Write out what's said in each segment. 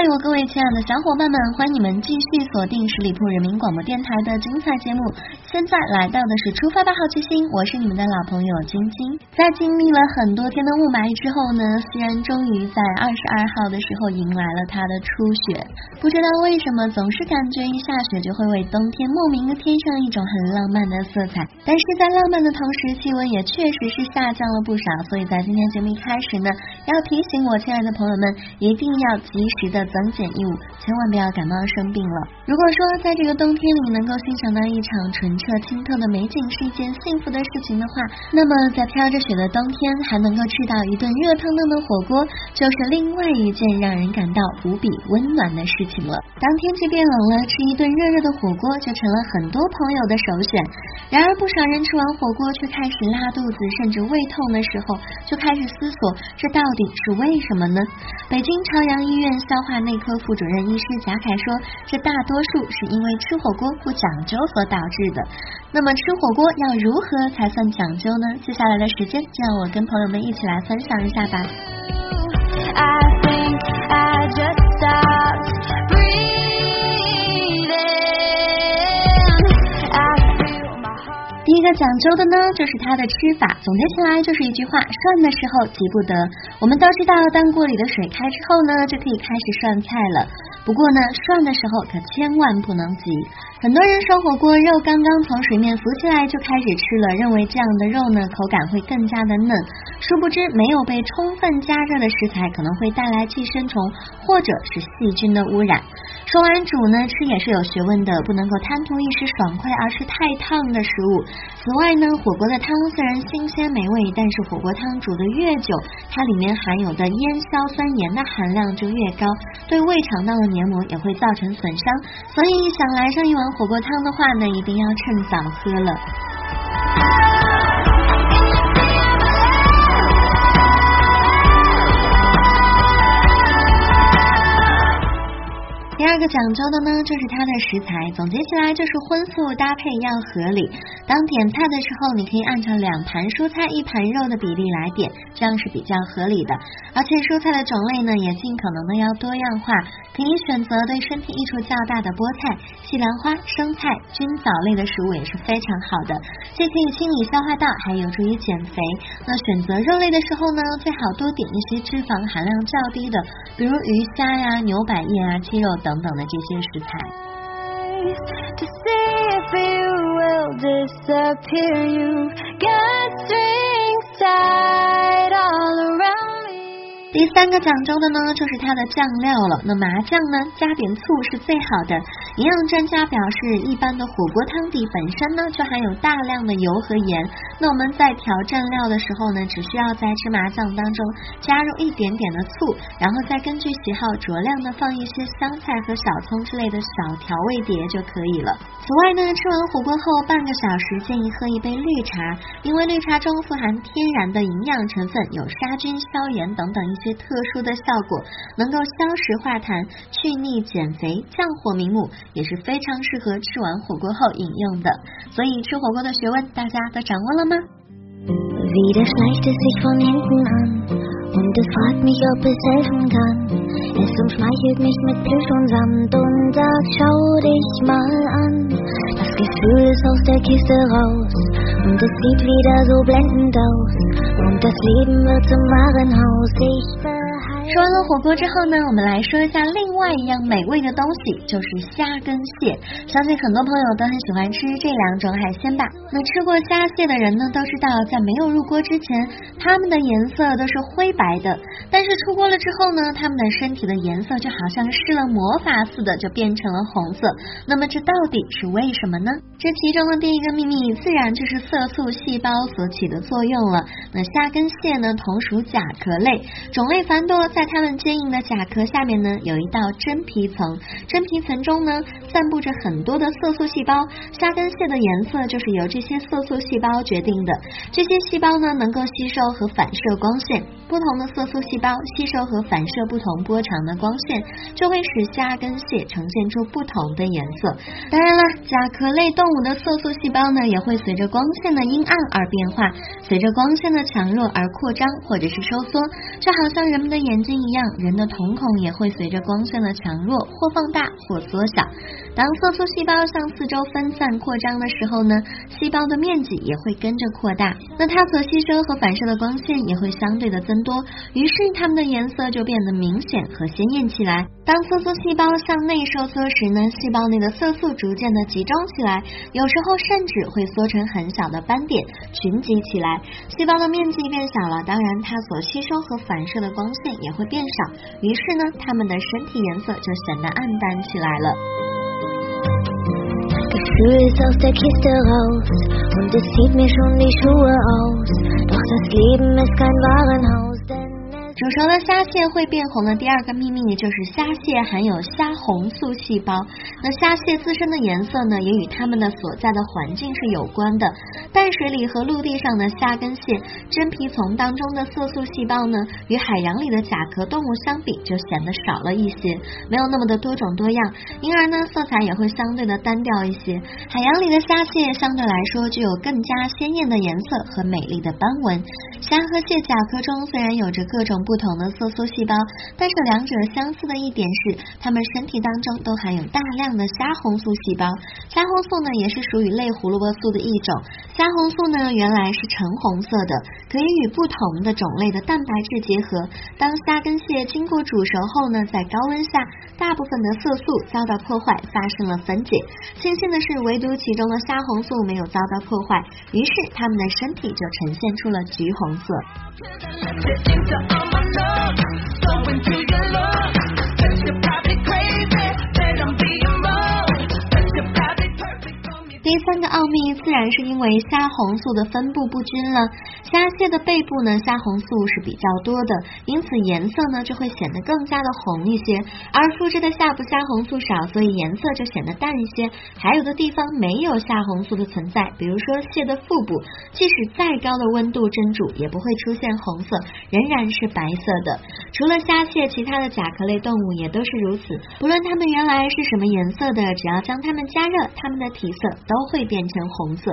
嗨，我各位亲爱的小伙伴们，欢迎你们继续锁定十里铺人民广播电台的精彩节目。现在来到的是出发吧好奇心，我是你们的老朋友晶晶。在经历了很多天的雾霾之后呢，西安终于在二十二号的时候迎来了它的初雪。不知道为什么，总是感觉一下雪就会为冬天莫名的添上一种很浪漫的色彩。但是在浪漫的同时，气温也确实是下降了不少。所以在今天节目一开始呢，要提醒我亲爱的朋友们，一定要及时的。增减衣物，千万不要感冒生病了。如果说在这个冬天里能够欣赏到一场纯澈清透的美景是一件幸福的事情的话，那么在飘着雪的冬天还能够吃到一顿热腾腾的火锅，就是另外一件让人感到无比温暖的事情了。当天气变冷了，吃一顿热热的火锅就成了很多朋友的首选。然而不少人吃完火锅却开始拉肚子，甚至胃痛的时候，就开始思索这到底是为什么呢？北京朝阳医院消化。内科副主任医师贾凯说：“这大多数是因为吃火锅不讲究所导致的。那么吃火锅要如何才算讲究呢？接下来的时间，就让我跟朋友们一起来分享一下吧。”第一个讲究的呢，就是它的吃法。总结起来就是一句话：涮的时候急不得。我们都知道，当锅里的水开之后呢，就可以开始涮菜了。不过呢，涮的时候可千万不能急。很多人涮火锅，肉刚刚从水面浮起来就开始吃了，认为这样的肉呢口感会更加的嫩。殊不知，没有被充分加热的食材可能会带来寄生虫或者是细菌的污染。说完煮呢，吃也是有学问的，不能够贪图一时爽快而吃太烫的食物。此外呢，火锅的汤虽然新鲜美味，但是火锅汤煮的越久，它里面含有的烟硝酸盐的含量就越高，对胃肠道的黏膜也会造成损伤。所以想来上一碗火锅汤的话呢，一定要趁早喝了。第二个讲究的呢，就是它的食材。总结起来就是荤素搭配要合理。当点菜的时候，你可以按照两盘蔬菜一盘肉的比例来点，这样是比较合理的。而且蔬菜的种类呢，也尽可能的要多样化，可以选择对身体益处较大的菠菜、西兰花、生菜、菌藻类的食物也是非常好的，既可以清理消化道，还有助于减肥。那选择肉类的时候呢，最好多点一些脂肪含量较低的，比如鱼虾呀、牛百叶啊、鸡肉等。等等的这些食材。第三个讲究的呢，就是它的酱料了。那麻酱呢，加点醋是最好的。营养专家表示，一般的火锅汤底本身呢，就含有大量的油和盐。那我们在调蘸料的时候呢，只需要在芝麻酱当中加入一点点的醋，然后再根据喜好酌量的放一些香菜和小葱之类的小调味碟就可以了。此外呢，吃完火锅后半个小时建议喝一杯绿茶，因为绿茶中富含天然的营养成分，有杀菌、消炎等等一。些特殊的效果，能够消食化痰、去腻、减肥、降火明目，也是非常适合吃完火锅后饮用的。所以吃火锅的学问，大家都掌握了吗？Und es fragt mich, ob es helfen kann. Es umschmeichelt mich mit Plüsch und Sand und sagt, schau dich mal an. Das Gefühl ist aus der Kiste raus und es sieht wieder so blendend aus. Und das Leben wird zum Warenhaus. Ich 说完了火锅之后呢，我们来说一下另外一样美味的东西，就是虾跟蟹。相信很多朋友都很喜欢吃这两种海鲜吧？那吃过虾蟹的人呢，都知道在没有入锅之前，它们的颜色都是灰白的，但是出锅了之后呢，它们的身体的颜色就好像施了魔法似的，就变成了红色。那么这到底是为什么呢？这其中的第一个秘密，自然就是色素细胞所起的作用了。那虾跟蟹呢，同属甲壳类，种类繁多。在在它们坚硬的甲壳下面呢，有一道真皮层，真皮层中呢，散布着很多的色素细胞。虾根蟹的颜色就是由这些色素细胞决定的。这些细胞呢，能够吸收和反射光线。不同的色素细胞吸收和反射不同波长的光线，就会使虾跟蟹呈现出不同的颜色。当然了，甲壳类动物的色素细胞呢，也会随着光线的阴暗而变化，随着光线的强弱而扩张或者是收缩。就好像人们的眼睛一样，人的瞳孔也会随着光线的强弱或放大或缩小。当色素细胞向四周分散扩张的时候呢，细胞的面积也会跟着扩大，那它所吸收和反射的光线也会相对的增。多，于是它们的颜色就变得明显和鲜艳起来。当色素细胞向内收缩时呢，细胞内的色素逐渐的集中起来，有时候甚至会缩成很小的斑点，群集起来。细胞的面积变小了，当然它所吸收和反射的光线也会变少，于是呢，它们的身体颜色就显得暗淡起来了。spüre ist aus der Kiste raus und es zieht mir schon die Schuhe aus. Doch das Leben ist kein Warenhaus. 煮熟的虾蟹会变红的第二个秘密就是虾蟹含有虾红素细胞。那虾蟹自身的颜色呢，也与它们的所在的环境是有关的。淡水里和陆地上的虾跟蟹真皮层当中的色素细胞呢，与海洋里的甲壳动物相比就显得少了一些，没有那么的多种多样，因而呢，色彩也会相对的单调一些。海洋里的虾蟹相对来说具有更加鲜艳的颜色和美丽的斑纹。虾和蟹甲壳中虽然有着各种。不同的色素细胞，但是两者相似的一点是，它们身体当中都含有大量的虾红素细胞。虾红素呢，也是属于类胡萝卜素的一种。虾红素呢，原来是橙红色的，可以与不同的种类的蛋白质结合。当虾跟蟹经过煮熟后呢，在高温下，大部分的色素遭到破坏，发生了分解。庆幸的是，唯独其中的虾红素没有遭到破坏，于是它们的身体就呈现出了橘红色。Soap into your 自然是因为虾红素的分布不均了。虾蟹的背部呢，虾红素是比较多的，因此颜色呢就会显得更加的红一些。而腹肢的下部虾红素少，所以颜色就显得淡一些。还有的地方没有虾红素的存在，比如说蟹的腹部，即使再高的温度蒸煮，也不会出现红色，仍然是白色的。除了虾蟹，其他的甲壳类动物也都是如此。不论它们原来是什么颜色的，只要将它们加热，它们的体色。都会变成红红色，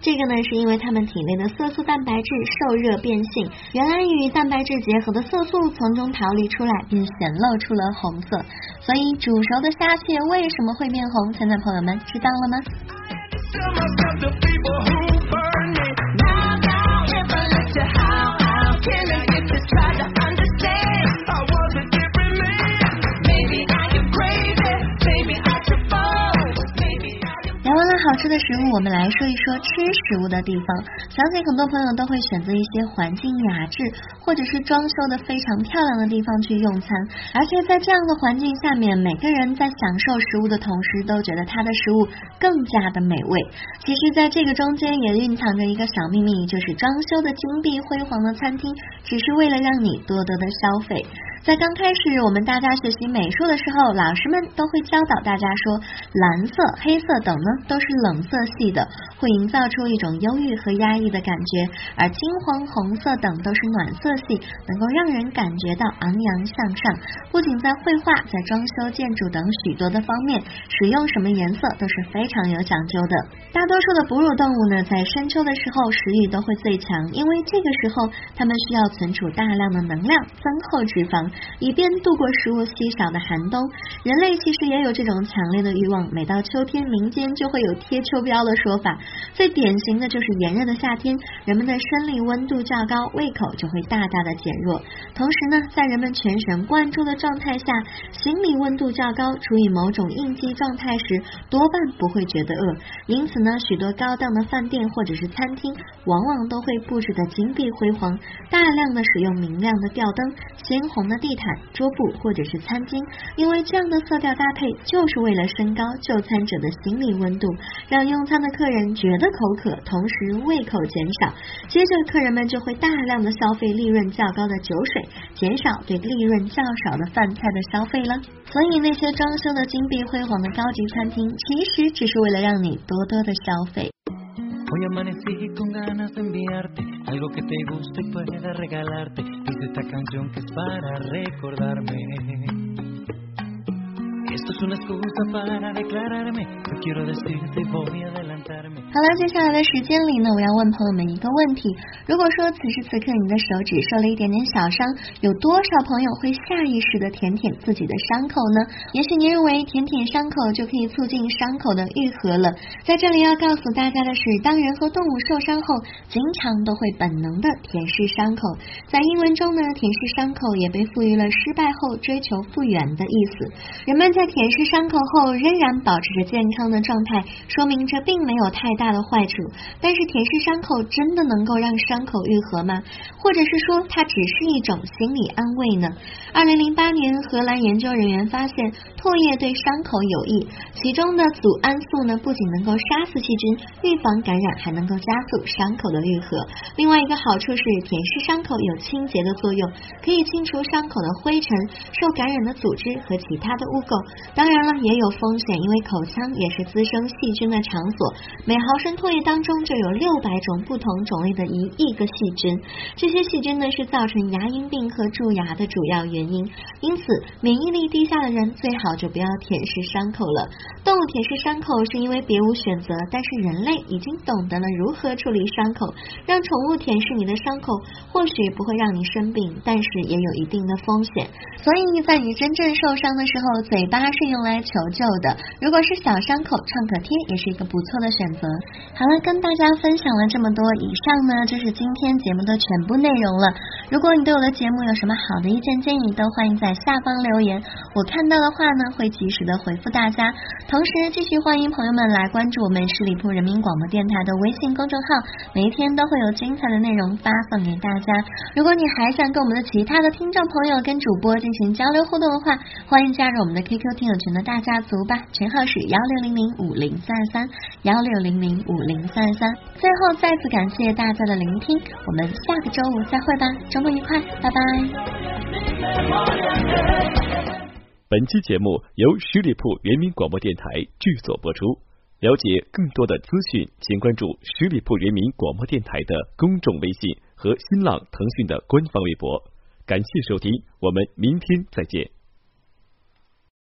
这个呢是因为它们体内的色素蛋白质受热变性，原来与蛋白质结合的色素从中逃离出来，并显露出了红色。所以煮熟的虾蟹为什么会变红？现在朋友们知道了吗？吃的食物，我们来说一说吃食物的地方。相信很多朋友都会选择一些环境雅致或者是装修的非常漂亮的地方去用餐，而且在这样的环境下面，每个人在享受食物的同时，都觉得它的食物更加的美味。其实，在这个中间也蕴藏着一个小秘密，就是装修的金碧辉煌的餐厅，只是为了让你多多的消费。在刚开始我们大家学习美术的时候，老师们都会教导大家说，蓝色、黑色等呢都是冷色系的，会营造出一种忧郁和压抑的感觉；而金黄、红色等都是暖色系，能够让人感觉到昂扬向上。不仅在绘画，在装修建筑等许多的方面，使用什么颜色都是非常有讲究的。大多数的哺乳动物呢，在深秋的时候食欲都会最强，因为这个时候它们需要存储大量的能量，增厚脂肪。以便度过食物稀少的寒冬，人类其实也有这种强烈的欲望。每到秋天，民间就会有贴秋膘的说法。最典型的就是炎热的夏天，人们的生理温度较高，胃口就会大大的减弱。同时呢，在人们全神贯注的状态下，心理温度较高，处于某种应激状态时，多半不会觉得饿。因此呢，许多高档的饭店或者是餐厅，往往都会布置的金碧辉煌，大量的使用明亮的吊灯、鲜红的。地毯、桌布或者是餐巾，因为这样的色调搭配就是为了升高就餐者的心理温度，让用餐的客人觉得口渴，同时胃口减少。接着，客人们就会大量的消费利润较高的酒水，减少对利润较少的饭菜的消费了。所以，那些装修的金碧辉煌的高级餐厅，其实只是为了让你多多的消费。Hoy amanecí con ganas de enviarte algo que te guste y pueda regalarte. Dice esta canción que es para recordarme. 好了，接下来的时间里呢，我要问朋友们一个问题：如果说此时此刻你的手指受了一点点小伤，有多少朋友会下意识的舔舔自己的伤口呢？也许您认为舔舔伤口就可以促进伤口的愈合了。在这里要告诉大家的是，当人和动物受伤后，经常都会本能的舔舐伤口。在英文中呢，舔舐伤口也被赋予了失败后追求复原的意思。人们在舔舐伤口后仍然保持着健康的状态，说明这并没有太大的坏处。但是舔舐伤口真的能够让伤口愈合吗？或者是说它只是一种心理安慰呢？二零零八年，荷兰研究人员发现唾液对伤口有益，其中的组胺素呢不仅能够杀死细菌、预防感染，还能够加速伤口的愈合。另外一个好处是舔舐伤口有清洁的作用，可以清除伤口的灰尘、受感染的组织和其他的污垢。当然了，也有风险，因为口腔也是滋生细菌的场所。每毫升唾液当中就有六百种不同种类的一亿个细菌，这些细菌呢是造成牙龈病和蛀牙的主要原因。因此，免疫力低下的人最好就不要舔舐伤口了。动物舔舐伤口是因为别无选择，但是人类已经懂得了如何处理伤口。让宠物舔舐你的伤口，或许不会让你生病，但是也有一定的风险。所以在你真正受伤的时候，嘴巴它是用来求救的。如果是小伤口，创可贴也是一个不错的选择。好了，跟大家分享了这么多，以上呢就是今天节目的全部内容了。如果你对我的节目有什么好的意见建议，都欢迎在下方留言，我看到的话呢会及时的回复大家。同时，继续欢迎朋友们来关注我们十里铺人民广播电台的微信公众号，每一天都会有精彩的内容发送给大家。如果你还想跟我们的其他的听众朋友跟主播进行交流互动的话，欢迎加入我们的 QQ 收听友群的大家族吧，群号是幺六零零五零三三幺六零零五零三三。最后再次感谢大家的聆听，我们下个周五再会吧，周末愉快，拜拜。本期节目由十里铺人民广播电台制作播出。了解更多的资讯，请关注十里铺人民广播电台的公众微信和新浪、腾讯的官方微博。感谢收听，我们明天再见。